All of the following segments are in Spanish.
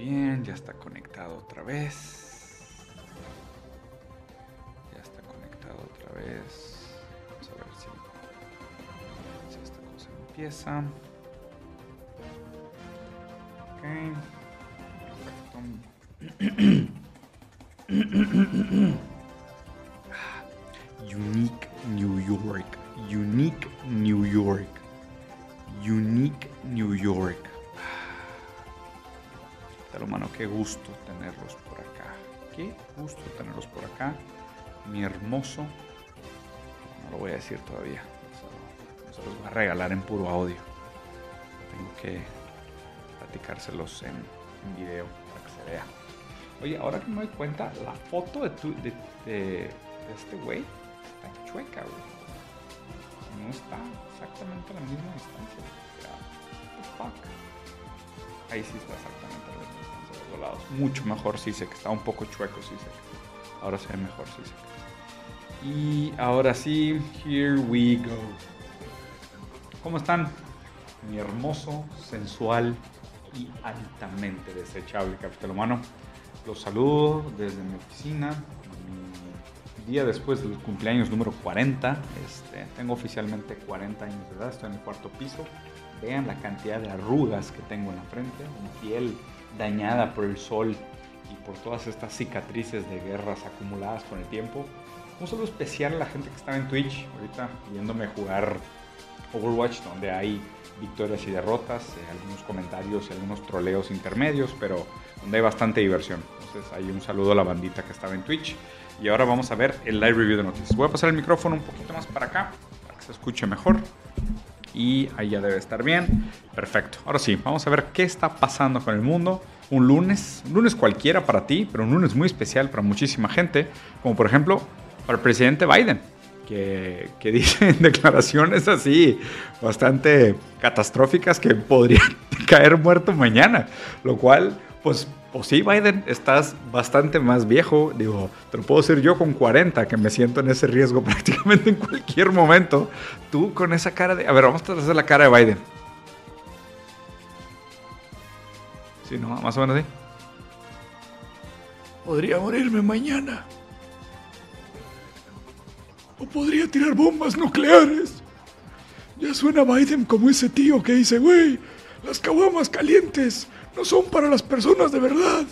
bien, ya está conectado otra vez. Ya está conectado otra vez. Vamos a ver si, esta cosa empieza. Ok. Perfecto. Unique New York. Unique qué gusto tenerlos por acá. Qué gusto tenerlos por acá. Mi hermoso. No lo voy a decir todavía. Se, los voy a regalar en puro audio. Tengo que platicárselos en, en video para que se vea. Oye, ahora que me doy cuenta, la foto de, tu, de, de, este güey está chueca, güey. No está exactamente a la misma distancia. Ahí sí está exactamente lados. Mucho mejor que está un poco chueco que. Ahora se ve mejor sé Y ahora sí, here we go. ¿Cómo están? Mi hermoso, sensual y altamente desechable capital humano. Los saludo desde mi oficina, mi día después del cumpleaños número 40. Este, tengo oficialmente 40 años de edad, estoy en el cuarto piso. Vean la cantidad de arrugas que tengo en la frente, mi piel dañada por el sol y por todas estas cicatrices de guerras acumuladas con el tiempo. Un saludo especial a la gente que estaba en Twitch, ahorita viéndome jugar Overwatch, donde hay victorias y derrotas, eh, algunos comentarios algunos troleos intermedios, pero donde hay bastante diversión. Entonces, hay un saludo a la bandita que estaba en Twitch. Y ahora vamos a ver el live review de noticias. Voy a pasar el micrófono un poquito más para acá, para que se escuche mejor. Y ahí ya debe estar bien. Perfecto. Ahora sí, vamos a ver qué está pasando con el mundo. Un lunes, un lunes cualquiera para ti, pero un lunes muy especial para muchísima gente, como por ejemplo para el presidente Biden que, que dicen declaraciones así bastante catastróficas que podría caer muerto mañana, lo cual, pues, pues sí, Biden, estás bastante más viejo, digo, te lo puedo decir yo con 40, que me siento en ese riesgo prácticamente en cualquier momento, tú con esa cara de, a ver, vamos a hacer la cara de Biden. Sí, no, más o menos así. Podría morirme mañana. O podría tirar bombas nucleares. Ya suena Biden como ese tío que dice, güey, las caguamas calientes no son para las personas de verdad.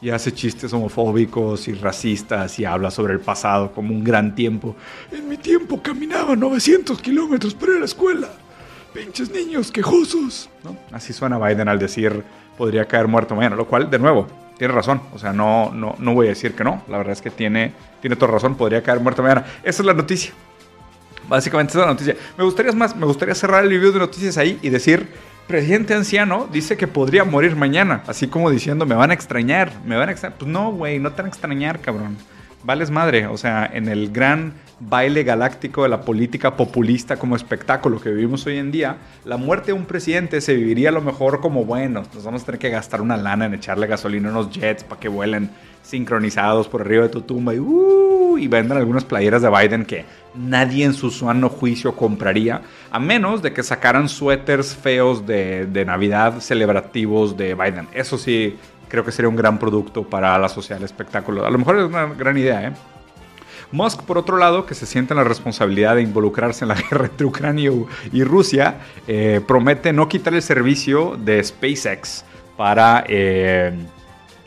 Y hace chistes homofóbicos y racistas y habla sobre el pasado como un gran tiempo. En mi tiempo caminaba 900 kilómetros para ir a la escuela. Pinches niños quejosos. ¿no? Así suena Biden al decir podría caer muerto mañana, lo cual, de nuevo, tiene razón. O sea, no, no, no voy a decir que no. La verdad es que tiene, tiene toda razón. Podría caer muerto mañana. Esa es la noticia. Básicamente esa es la noticia. Me gustaría más, me gustaría cerrar el video de noticias ahí y decir, presidente anciano dice que podría morir mañana. Así como diciendo, me van a extrañar, me van a extrañar. Pues no, güey, no te van a extrañar, cabrón. Vales madre. O sea, en el gran baile galáctico de la política populista como espectáculo que vivimos hoy en día, la muerte de un presidente se viviría a lo mejor como, bueno, nos vamos a tener que gastar una lana en echarle gasolina a unos jets para que vuelen sincronizados por arriba de tu tumba y, uh, y vendan algunas playeras de Biden que nadie en su sano juicio compraría, a menos de que sacaran suéteres feos de, Navidad celebrativos de Biden. Eso sí, creo que sería un gran producto para la sociedad del espectáculo. A lo mejor es una gran idea, ¿eh? Musk, por otro lado, que se siente en la responsabilidad de involucrarse en la guerra entre Ucrania y Rusia, eh, promete no quitar el servicio de SpaceX para, eh,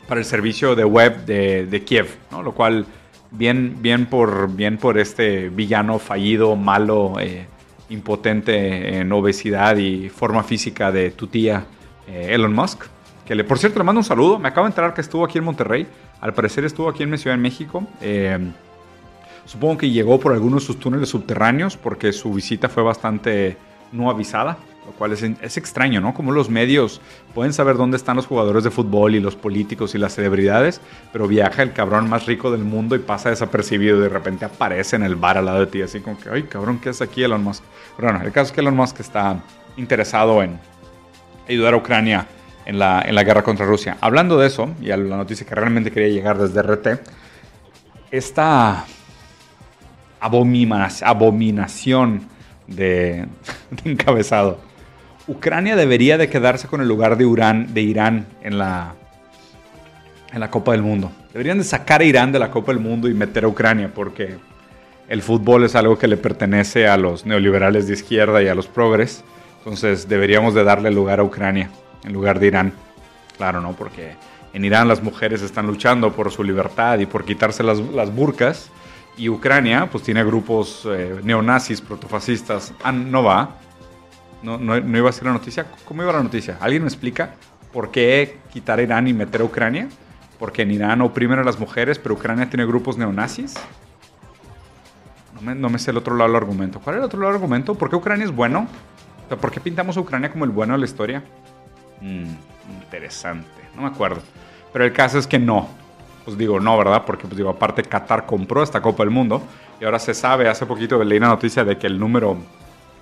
para el servicio de web de, de Kiev, ¿no? lo cual bien, bien, por, bien por este villano fallido, malo, eh, impotente en obesidad y forma física de tu tía eh, Elon Musk. Que le, por cierto, le mando un saludo. Me acabo de enterar que estuvo aquí en Monterrey. Al parecer estuvo aquí en mi ciudad de México. Eh, Supongo que llegó por algunos de sus túneles subterráneos porque su visita fue bastante no avisada, lo cual es, es, extraño, ¿no? Como los medios pueden saber dónde están los jugadores de fútbol y los políticos y las celebridades, pero viaja el cabrón más rico del mundo y pasa desapercibido y de repente aparece en el bar al lado de ti, así como que, ay, cabrón, ¿qué es aquí Elon Musk? Pero bueno, el caso es que Elon Musk está interesado en ayudar a Ucrania en la, en la guerra contra Rusia. Hablando de eso, y a la noticia que realmente quería llegar desde RT, esta abominación de, de, encabezado. Ucrania debería de quedarse con el lugar de, Irán en la, en la Copa del Mundo. Deberían de sacar a Irán de la Copa del Mundo y meter a Ucrania porque el fútbol es algo que le pertenece a los neoliberales de izquierda y a los progres. Entonces deberíamos de darle lugar a Ucrania en lugar de Irán. Claro, ¿no? Porque en Irán las mujeres están luchando por su libertad y por quitarse las, las burcas. Y Ucrania, pues tiene grupos eh, neonazis, protofascistas. Ah, no va. No, no, no, iba a ser la noticia. ¿Cómo iba la noticia? ¿Alguien me explica por qué quitar a Irán y meter a Ucrania? Porque en Irán oprimen a las mujeres, pero Ucrania tiene grupos neonazis. No me, no me sé el otro lado del argumento. ¿Cuál es el otro lado del argumento? ¿Por qué Ucrania es bueno? ¿Por qué pintamos a Ucrania como el bueno de la historia? Mm, interesante. No me acuerdo. Pero el caso es que no. Pues digo, no, ¿verdad? Porque, pues digo, aparte Qatar compró esta Copa del Mundo y ahora se sabe, hace poquito leí una noticia de que el número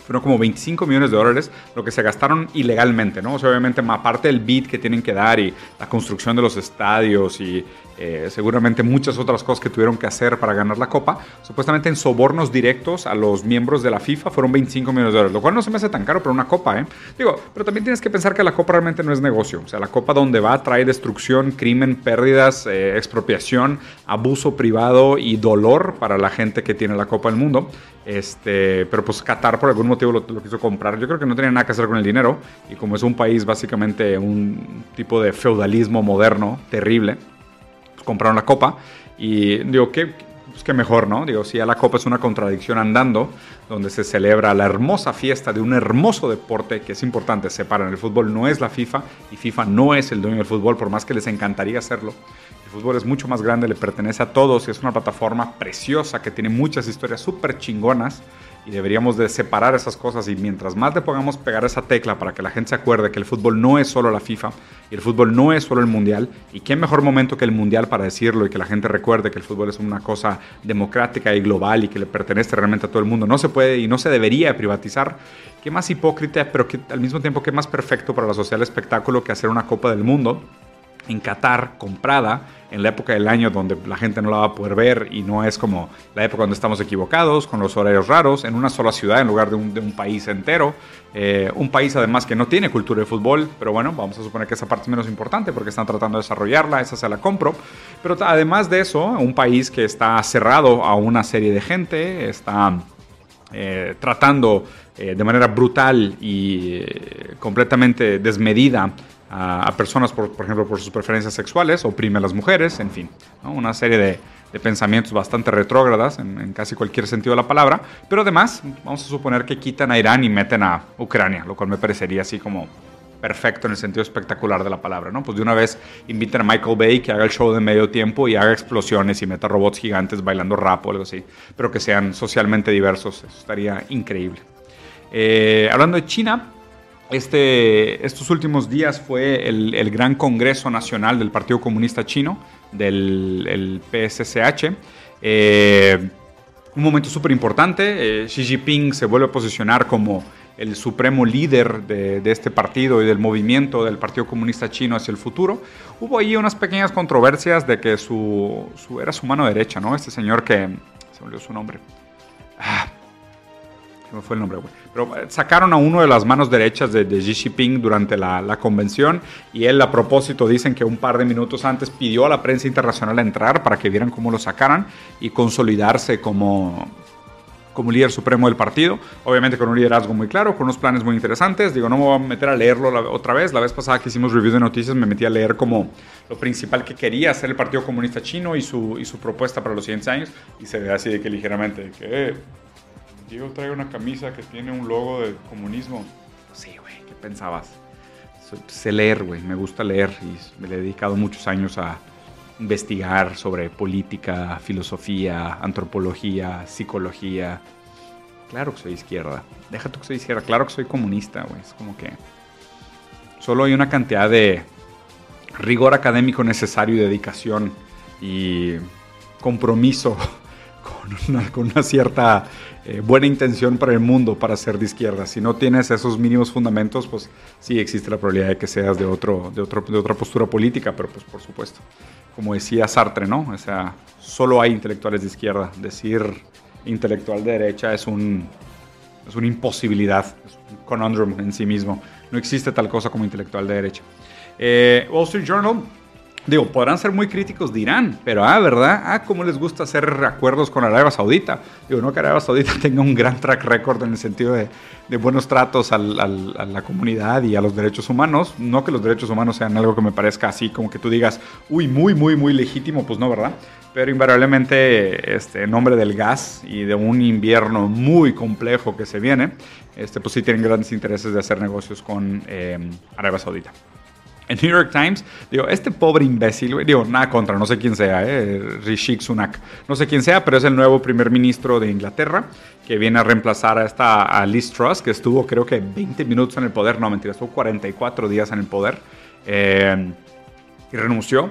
fueron como 25 millones de dólares lo que se gastaron ilegalmente, ¿no? O sea, obviamente, aparte del bid que tienen que dar y la construcción de los estadios y eh, seguramente muchas otras cosas que tuvieron que hacer para ganar la Copa, supuestamente en sobornos directos a los miembros de la FIFA fueron 25 millones de dólares, lo cual no se me hace tan caro para una Copa, ¿eh? Digo, pero también tienes que pensar que la Copa realmente no es negocio, o sea, la Copa donde va trae destrucción, crimen, pérdidas, eh, expropiación, abuso privado y dolor para la gente que tiene la Copa del Mundo, este, pero pues Qatar por algún motivo lo, lo quiso comprar, yo creo que no tenía nada que hacer con el dinero. Y como es un país básicamente un tipo de feudalismo moderno terrible, compraron la copa y digo, ¿qué, pues qué mejor, ¿no? Digo, si ya la copa es una contradicción andando, donde se celebra la hermosa fiesta de un hermoso deporte que es importante, separan, el fútbol no es la FIFA y FIFA no es el dueño del fútbol, por más que les encantaría hacerlo. El fútbol es mucho más grande, le pertenece a todos y es una plataforma preciosa que tiene muchas historias súper chingonas y deberíamos de separar esas cosas. Y mientras más le podamos pegar esa tecla para que la gente se acuerde que el fútbol no es solo la FIFA y el fútbol no es solo el mundial y qué mejor momento que el mundial para decirlo y que la gente recuerde que el fútbol es una cosa democrática y global y que le pertenece realmente a todo el mundo no se puede y no se debería privatizar. Qué más hipócrita pero que al mismo tiempo qué más perfecto para la social espectáculo que hacer una copa del mundo en Qatar comprada en la época del año donde la gente no la va a poder ver y no es como la época donde estamos equivocados, con los horarios raros, en una sola ciudad en lugar de un, país entero. Eh, un país además que no tiene cultura de fútbol, pero bueno, vamos a suponer que esa parte es menos importante porque están tratando de desarrollarla, esa se la compro. Pero además de eso, un país que está cerrado a una serie de gente, está eh, tratando eh, de manera brutal y completamente desmedida a, personas, por, ejemplo, por sus preferencias sexuales, oprime a las mujeres, en fin, una serie de, pensamientos bastante retrógradas en, casi cualquier sentido de la palabra, pero además vamos a suponer que quitan a Irán y meten a Ucrania, lo cual me parecería así como perfecto en el sentido espectacular de la palabra, ¿no? Pues de una vez inviten a Michael Bay que haga el show de medio tiempo y haga explosiones y meta robots gigantes bailando rap o algo así, pero que sean socialmente diversos, estaría increíble. Eh, hablando de China, este, estos últimos días fue el, el, gran Congreso Nacional del Partido Comunista Chino, del el PSCH. Eh, un momento súper importante. Eh, Xi Jinping se vuelve a posicionar como el supremo líder de, de, este partido y del movimiento del Partido Comunista Chino hacia el futuro. Hubo ahí unas pequeñas controversias de que su, su era su mano derecha, ¿no? Este señor que... Se me olvidó su nombre. Ah, me fue el nombre, güey. Pero sacaron a uno de las manos derechas de, de Xi Jinping durante la, la, convención y él a propósito dicen que un par de minutos antes pidió a la prensa internacional entrar para que vieran cómo lo sacaran y consolidarse como, como líder supremo del partido, obviamente con un liderazgo muy claro, con unos planes muy interesantes. Digo, no me voy a meter a leerlo la, otra vez. La vez pasada que hicimos review de noticias me metí a leer como lo principal que quería hacer el Partido Comunista Chino y su, y su propuesta para los siguientes años. Y se ve así de que ligeramente, que Diego trae una camisa que tiene un logo de comunismo. Sí, güey, ¿qué pensabas? Sé leer, güey, me gusta leer y me he dedicado muchos años a investigar sobre política, filosofía, antropología, psicología. Claro que soy izquierda. Déjate que soy izquierda. Claro que soy comunista, güey. Es como que solo hay una cantidad de rigor académico necesario y dedicación y compromiso con una, con una cierta eh, buena intención para el mundo para ser de izquierda. Si no tienes esos mínimos fundamentos, pues sí existe la probabilidad de que seas de, otro, de, otro, de otra postura política, pero pues por supuesto, como decía Sartre, ¿no? O sea, solo hay intelectuales de izquierda. Decir intelectual de derecha es, un, es una imposibilidad, es un conundrum en sí mismo. No existe tal cosa como intelectual de derecha. Eh, Wall Street Journal Digo, podrán ser muy críticos, dirán, pero ah, ¿verdad? Ah, ¿cómo les gusta hacer acuerdos con Arabia Saudita? Digo, no que Arabia Saudita tenga un gran track record en el sentido de, buenos tratos a la comunidad y a los derechos humanos. No que los derechos humanos sean algo que me parezca así, como que tú digas, uy, muy, muy, muy legítimo, pues no, ¿verdad? Pero invariablemente, este, en nombre del gas y de un invierno muy complejo que se viene, este, pues sí tienen grandes intereses de hacer negocios con eh, Arabia Saudita. En New York Times, digo, este pobre imbécil, digo, nada contra, no sé quién sea, eh, Rishi Sunak, no sé quién sea, pero es el nuevo primer ministro de Inglaterra que viene a reemplazar a esta Liz Truss, que estuvo creo que 20 minutos en el poder, no mentira, estuvo 44 días en el poder eh, y renunció.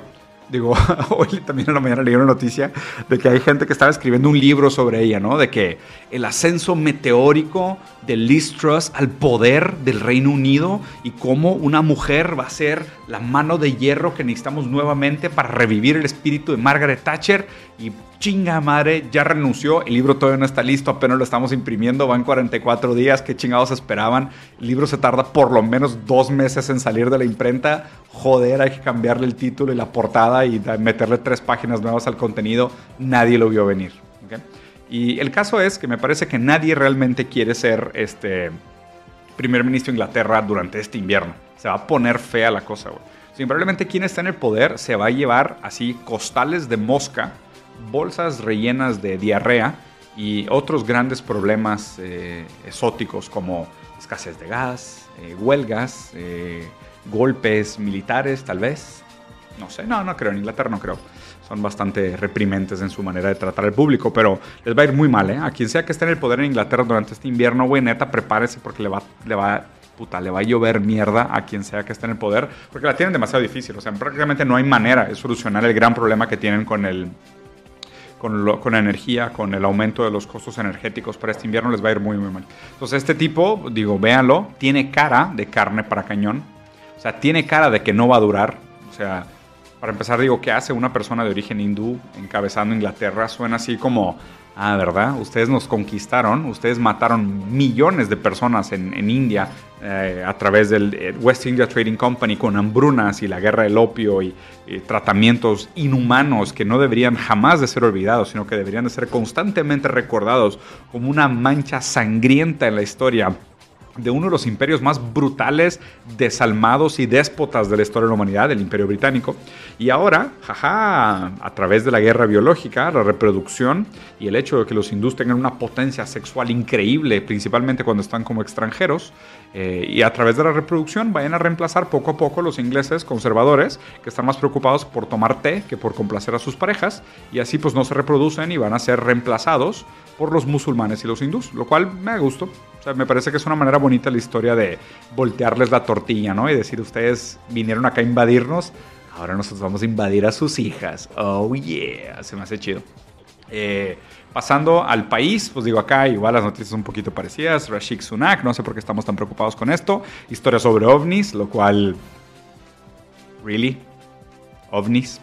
Digo, hoy también en la mañana leí una noticia de que hay gente que estaba escribiendo un libro sobre ella, ¿no? De que el ascenso meteórico de Liz Truss al poder del Reino Unido y cómo una mujer va a ser la mano de hierro que necesitamos nuevamente para revivir el espíritu de Margaret Thatcher y chinga madre, ya renunció, el libro todavía no está listo, apenas lo estamos imprimiendo, van 44 días, qué chingados esperaban, el libro se tarda por lo menos dos meses en salir de la imprenta, joder, hay que cambiarle el título y la portada y meterle tres páginas nuevas al contenido, nadie lo vio venir. Y el caso es que me parece que nadie realmente quiere ser este primer ministro de Inglaterra durante este invierno. Se va a poner fea la cosa, güey. Simplemente quien está en el poder se va a llevar así costales de mosca bolsas rellenas de diarrea y otros grandes problemas eh, exóticos como escasez de gas, eh, huelgas, eh, golpes militares tal vez. No sé, no, no creo, en Inglaterra no creo. Son bastante reprimentes en su manera de tratar al público, pero les va a ir muy mal, ¿eh? A quien sea que esté en el poder en Inglaterra durante este invierno, güey, neta, prepárese porque le va, le va, puta, le va a llover mierda a quien sea que esté en el poder, porque la tienen demasiado difícil. O sea, prácticamente no hay manera de solucionar el gran problema que tienen con el, con, la energía, con el aumento de los costos energéticos para este invierno, les va a ir muy, muy mal. Entonces, este tipo, digo, véanlo, tiene cara de carne para cañón. O sea, tiene cara de que no va a durar. O sea, para empezar, digo, ¿qué hace una persona de origen hindú encabezando Inglaterra? Suena así como Ah, ¿verdad? Ustedes nos conquistaron, ustedes mataron millones de personas en, India eh, a través del eh, West India Trading Company con hambrunas y la guerra del opio y, y, tratamientos inhumanos que no deberían jamás de ser olvidados, sino que deberían de ser constantemente recordados como una mancha sangrienta en la historia de uno de los imperios más brutales, desalmados y déspotas de la historia de la humanidad, el imperio británico. Y ahora, jaja, a través de la guerra biológica, la reproducción y el hecho de que los hindús tengan una potencia sexual increíble, principalmente cuando están como extranjeros, eh, y a través de la reproducción vayan a reemplazar poco a poco los ingleses conservadores que están más preocupados por tomar té que por complacer a sus parejas y así pues no se reproducen y van a ser reemplazados por los musulmanes y los hindús, lo cual me gusta. O sea, me parece que es una manera bonita la historia de voltearles la tortilla, ¿no? Y decir, ustedes vinieron acá a invadirnos, ahora nosotros vamos a invadir a sus hijas. Oh, yeah, se me hace chido. Eh, pasando al país, pues digo acá igual las noticias un poquito parecidas. Rashik Sunak, no sé por qué estamos tan preocupados con esto. Historia sobre ovnis, lo cual... ¿Really? ¿Ovnis?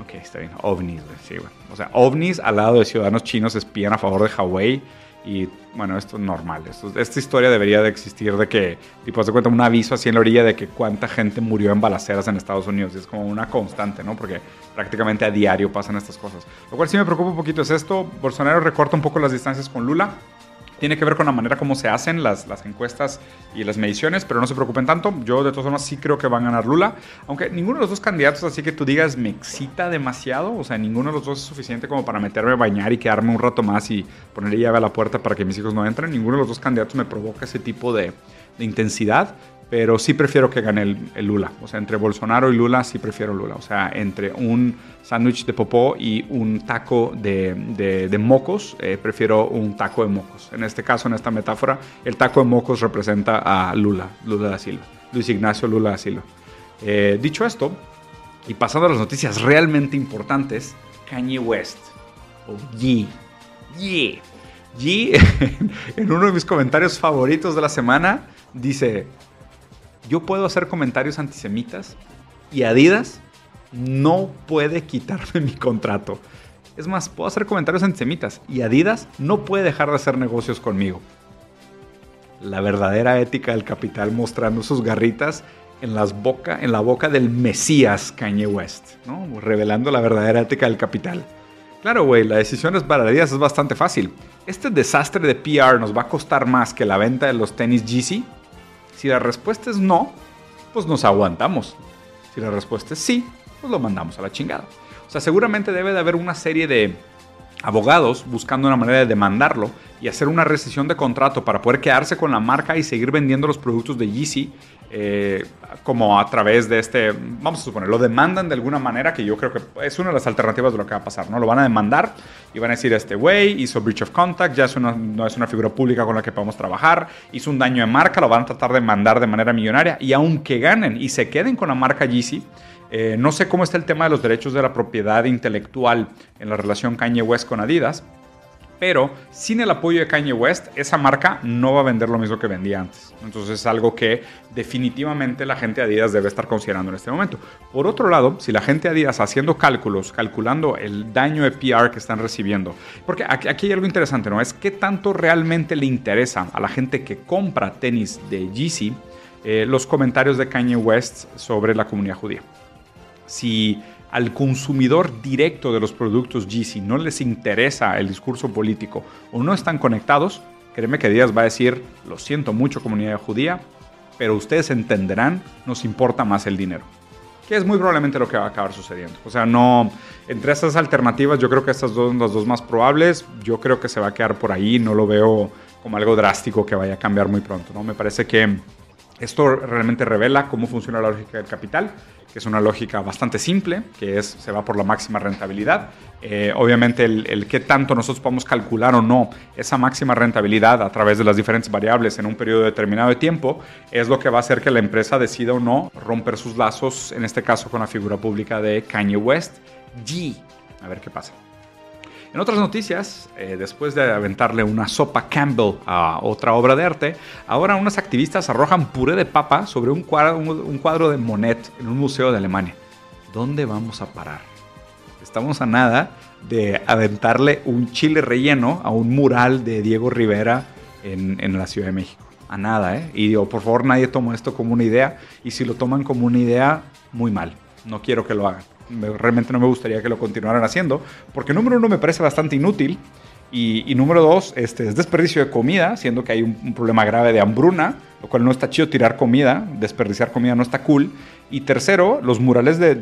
Ok, está bien. OVNIs, Sí, güey. O sea, OVNIs al lado de ciudadanos chinos espían a favor de Huawei. Y bueno, esto es normal. esta historia debería de existir de que, tipo, se cuenta un aviso así en la orilla de que cuánta gente murió en balaceras en Estados Unidos. Y es como una constante, ¿no? Porque prácticamente a diario pasan estas cosas. Lo cual sí me preocupa un poquito es esto. Bolsonaro recorta un poco las distancias con Lula tiene que ver con la manera como se hacen las, las, encuestas y las mediciones, pero no se preocupen tanto. Yo de todas formas sí creo que van a ganar Lula, aunque ninguno de los dos candidatos, así que tú digas, me excita demasiado, o sea, ninguno de los dos es suficiente como para meterme a bañar y quedarme un rato más y ponerle llave a la puerta para que mis hijos no entren. Ninguno de los dos candidatos me provoca ese tipo de, de intensidad, pero sí prefiero que gane el, Lula. O sea, entre Bolsonaro y Lula sí prefiero Lula. O sea, entre un sándwich de popó y un taco de, de, mocos, eh, prefiero un taco de mocos. En este caso, en esta metáfora, el taco de mocos representa a Lula, Lula da Silva, Luis Ignacio Lula da Silva. Eh, dicho esto, y pasando a las noticias realmente importantes, Kanye West, o Ye, Ye, Ye, en uno de mis comentarios favoritos de la semana, dice, yo puedo hacer comentarios antisemitas y Adidas no puede quitarme mi contrato. Es más, puedo hacer comentarios antisemitas y Adidas no puede dejar de hacer negocios conmigo. La verdadera ética del capital mostrando sus garritas en, las boca, en la boca del Mesías Kanye West, revelando la verdadera ética del capital. Claro, güey, la decisión de Baradías es bastante fácil. ¿Este desastre de PR nos va a costar más que la venta de los tenis Yeezy? Si la respuesta es no, pues nos aguantamos. Si la respuesta es sí, pues lo mandamos a la chingada. O sea, seguramente debe de haber una serie de abogados buscando una manera de demandarlo y hacer una rescisión de contrato para poder quedarse con la marca y seguir vendiendo los productos de Yeezy eh, como a través de este, vamos a suponer, lo demandan de alguna manera que yo creo que es una de las alternativas de lo que va a pasar, ¿no? Lo van a demandar y van a decir, este güey hizo breach of contact, ya es una, no es una figura pública con la que podemos trabajar, hizo un daño de marca, lo van a tratar de mandar de manera millonaria y aunque ganen y se queden con la marca Yeezy, eh, no sé cómo está el tema de los derechos de la propiedad intelectual en la relación Kanye West con Adidas, pero sin el apoyo de Kanye West, esa marca no va a vender lo mismo que vendía antes. Entonces es algo que definitivamente la gente de Adidas debe estar considerando en este momento. Por otro lado, si la gente de Adidas haciendo cálculos, calculando el daño de PR que están recibiendo, porque aquí, hay algo interesante, ¿no? Es qué tanto realmente le interesa a la gente que compra tenis de Yeezy eh, los comentarios de Kanye West sobre la comunidad judía. Si al consumidor directo de los productos Yeezy no les interesa el discurso político o no están conectados, créeme que Díaz va a decir, lo siento mucho comunidad judía, pero ustedes entenderán, nos importa más el dinero. Que es muy probablemente lo que va a acabar sucediendo. O sea, no, entre estas alternativas yo creo que estas dos son las dos más probables. Yo creo que se va a quedar por ahí, no lo veo como algo drástico que vaya a cambiar muy pronto. ¿no? Me parece que esto realmente revela cómo funciona la lógica del capital es una lógica bastante simple, que es se va por la máxima rentabilidad. Eh, obviamente el, el qué tanto nosotros podemos calcular o no esa máxima rentabilidad a través de las diferentes variables en un periodo determinado de tiempo es lo que va a hacer que la empresa decida o no romper sus lazos, en este caso con la figura pública de Kanye West, G. A ver qué pasa. En otras noticias, eh, después de aventarle una sopa Campbell a otra obra de arte, ahora unos activistas arrojan puré de papa sobre un cuadro, de Monet en un museo de Alemania. ¿Dónde vamos a parar? Estamos a nada de aventarle un chile relleno a un mural de Diego Rivera en, en la Ciudad de México. A nada, ¿eh? Y digo, por favor, nadie toma esto como una idea. Y si lo toman como una idea, muy mal. No quiero que lo hagan realmente no me gustaría que lo continuaran haciendo, porque número uno me parece bastante inútil y, número dos, este, es desperdicio de comida, siendo que hay un, problema grave de hambruna, lo cual no está chido tirar comida, desperdiciar comida no está cool. Y tercero, los murales de,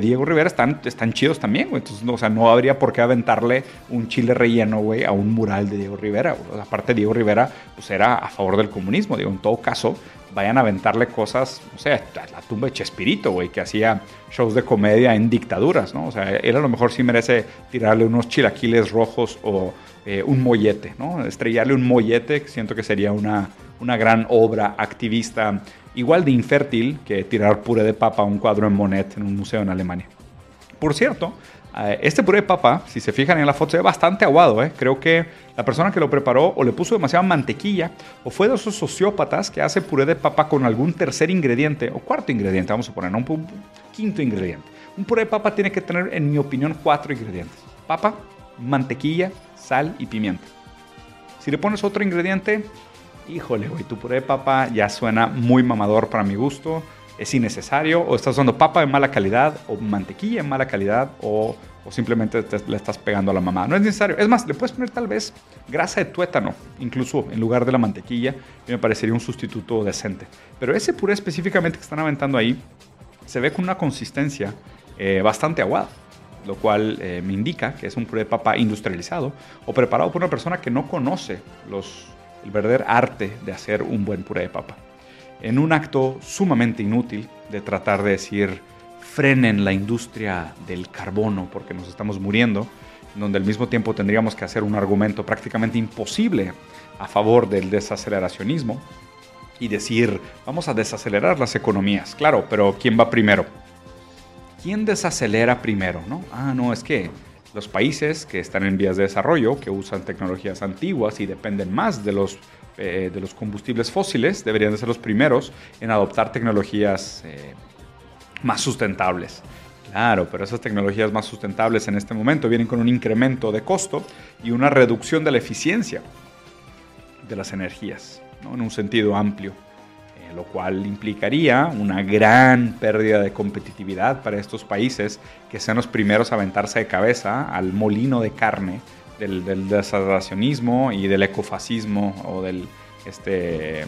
Diego Rivera están, están chidos también, Entonces, no, o sea, no habría por qué aventarle un chile relleno, güey, a un mural de Diego Rivera. Aparte, Diego Rivera, pues era a favor del comunismo, digo, en todo caso, vayan a aventarle cosas, o sea, la tumba de Chespirito, güey, que hacía shows de comedia en dictaduras, ¿no? O sea, él a lo mejor sí merece tirarle unos chilaquiles rojos o eh, un mollete, ¿no? Estrellarle un mollete, siento que sería una, una gran obra activista, igual de infértil que tirar puré de papa a un cuadro en Monet en un museo en Alemania. Por cierto, eh, este puré de papa, si se fijan en la foto, se ve bastante aguado. ¿eh? Creo que la persona que lo preparó o le puso demasiada mantequilla o fue de esos sociópatas que hace puré de papa con algún tercer ingrediente o cuarto ingrediente, vamos a poner, un, quinto ingrediente. Un puré de papa tiene que tener, en mi opinión, cuatro ingredientes. Papa, mantequilla, sal y pimienta. Si le pones otro ingrediente, híjole, güey, tu puré de papa ya suena muy mamador para mi gusto es innecesario o estás usando papa de mala calidad o mantequilla en mala calidad o, simplemente le estás pegando a la mamá. No es necesario. Es más, le puedes poner tal vez grasa de tuétano, incluso en lugar de la mantequilla, y me parecería un sustituto decente. Pero ese puré específicamente que están aventando ahí se ve con una consistencia eh, bastante aguada lo cual eh, me indica que es un puré de papa industrializado o preparado por una persona que no conoce los, el verdadero arte de hacer un buen puré de papa en un acto sumamente inútil de tratar de decir frenen la industria del carbono porque nos estamos muriendo, donde al mismo tiempo tendríamos que hacer un argumento prácticamente imposible a favor del desaceleracionismo y decir vamos a desacelerar las economías. Claro, pero ¿quién va primero? ¿Quién desacelera primero? ¿no? Ah, no, es que los países que están en vías de desarrollo, que usan tecnologías antiguas y dependen más de los eh, de los combustibles fósiles deberían de ser los primeros en adoptar tecnologías eh, más sustentables. Claro, pero esas tecnologías más sustentables en este momento vienen con un incremento de costo y una reducción de la eficiencia de las energías, en un sentido amplio. Eh, lo cual implicaría una gran pérdida de competitividad para estos países que sean los primeros a aventarse de cabeza al molino de carne del, del y del ecofascismo o del, este,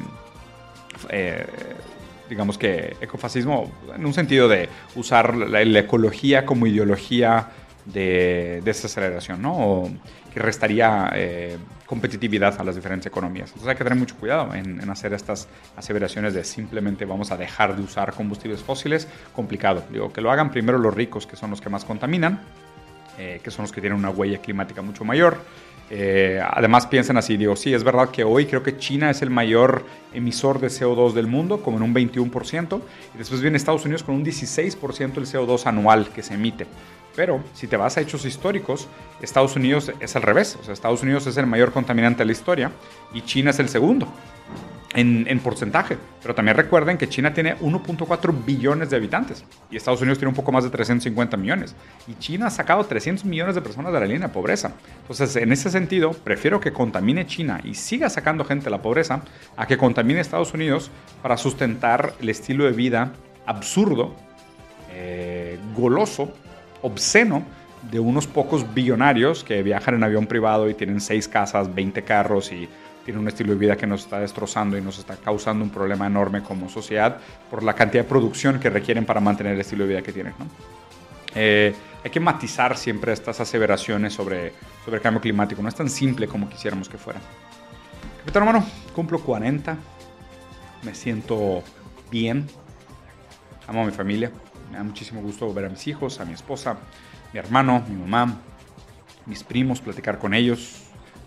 eh, digamos que ecofascismo en un sentido de usar la, ecología como ideología de desaceleración, ¿no? Que restaría eh, competitividad a las diferentes economías. Entonces hay que tener mucho cuidado en, hacer estas aseveraciones de simplemente vamos a dejar de usar combustibles fósiles. Complicado. Digo, que lo hagan primero los ricos, que son los que más contaminan, eh, que son los que tienen una huella climática mucho mayor. Eh, además piensan así, digo, sí, es verdad que hoy creo que China es el mayor emisor de CO2 del mundo, como en un 21%, y después viene Estados Unidos con un 16% del CO2 anual que se emite. Pero si te vas a hechos históricos, Estados Unidos es al revés. O sea, Estados Unidos es el mayor contaminante de la historia y China es el segundo en, porcentaje. Pero también recuerden que China tiene 1.4 billones de habitantes y Estados Unidos tiene un poco más de 350 millones. Y China ha sacado 300 millones de personas de la línea de pobreza. Entonces, en ese sentido, prefiero que contamine China y siga sacando gente de la pobreza a que contamine Estados Unidos para sustentar el estilo de vida absurdo, eh, goloso obsceno de unos pocos billonarios que viajan en avión privado y tienen seis casas, 20 carros y tienen un estilo de vida que nos está destrozando y nos está causando un problema enorme como sociedad por la cantidad de producción que requieren para mantener el estilo de vida que tienen. Eh, hay que matizar siempre estas aseveraciones sobre, sobre el cambio climático. No es tan simple como quisiéramos que fuera. Capitán hermano, cumplo 40. Me siento bien. Amo a mi familia. Me da muchísimo gusto ver a mis hijos, a mi esposa, mi hermano, mi mamá, mis primos, platicar con ellos.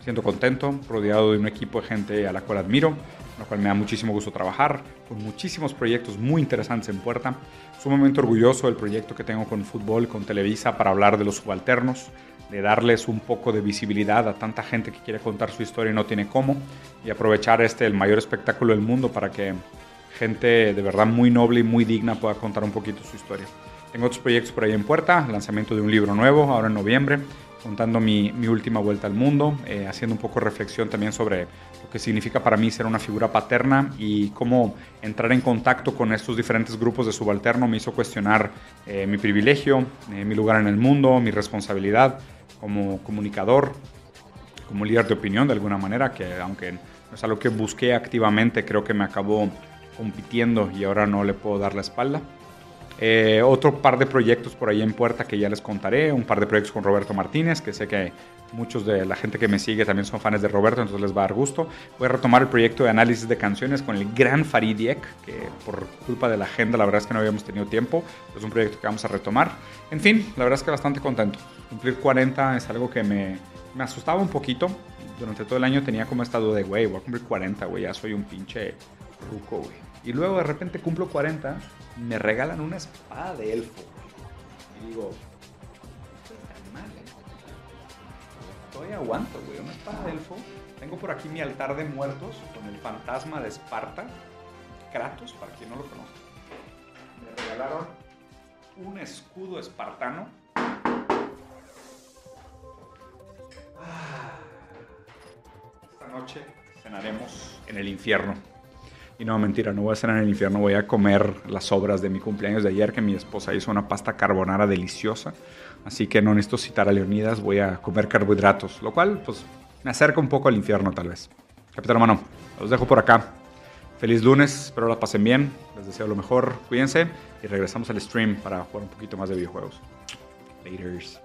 Siento contento, rodeado de un equipo de gente a la cual admiro, con la cual me da muchísimo gusto trabajar, con muchísimos proyectos muy interesantes en puerta. Sumamente orgulloso del proyecto que tengo con fútbol, con Televisa, para hablar de los subalternos, de darles un poco de visibilidad a tanta gente que quiere contar su historia y no tiene cómo, y aprovechar este, el mayor espectáculo del mundo, para que gente de verdad muy noble y muy digna pueda contar un poquito su historia. Tengo otros proyectos por ahí en puerta, lanzamiento de un libro nuevo ahora en noviembre, contando mi, última vuelta al mundo, eh, haciendo un poco reflexión también sobre lo que significa para mí ser una figura paterna y cómo entrar en contacto con estos diferentes grupos de subalterno me hizo cuestionar eh, mi privilegio, eh, mi lugar en el mundo, mi responsabilidad como comunicador, como líder de opinión de alguna manera, que aunque no es algo que busqué activamente, creo que me acabó compitiendo y ahora no le puedo dar la espalda. Eh, otro par de proyectos por ahí en puerta que ya les contaré, un par de proyectos con Roberto Martínez, que sé que muchos de la gente que me sigue también son fans de Roberto, entonces les va a dar gusto. Voy a retomar el proyecto de análisis de canciones con el gran Faridiek, que por culpa de la agenda la verdad es que no habíamos tenido tiempo, es un proyecto que vamos a retomar. En fin, la verdad es que bastante contento. Cumplir 40 es algo que me, me asustaba un poquito. Durante todo el año tenía como estado de, güey, voy a cumplir 40, güey, ya soy un pinche ruco, güey. Y luego de repente cumplo 40, me regalan una espada de elfo. Y digo, Todavía aguanto, güey, una espada de elfo. Tengo por aquí mi altar de muertos con el fantasma de Esparta, Kratos, para quien no lo conozca. Me regalaron un escudo espartano. Ah. Esta noche cenaremos en el infierno. Y no, mentira, no voy a estar en el infierno, voy a comer las obras de mi cumpleaños de ayer, que mi esposa hizo una pasta carbonara deliciosa. Así que no necesito citar a Leonidas, voy a comer carbohidratos, lo cual pues me acerca un poco al infierno tal vez. Capitán hermano, los dejo por acá. Feliz lunes, espero la pasen bien, les deseo lo mejor, cuídense y regresamos al stream para jugar un poquito más de videojuegos. Laters.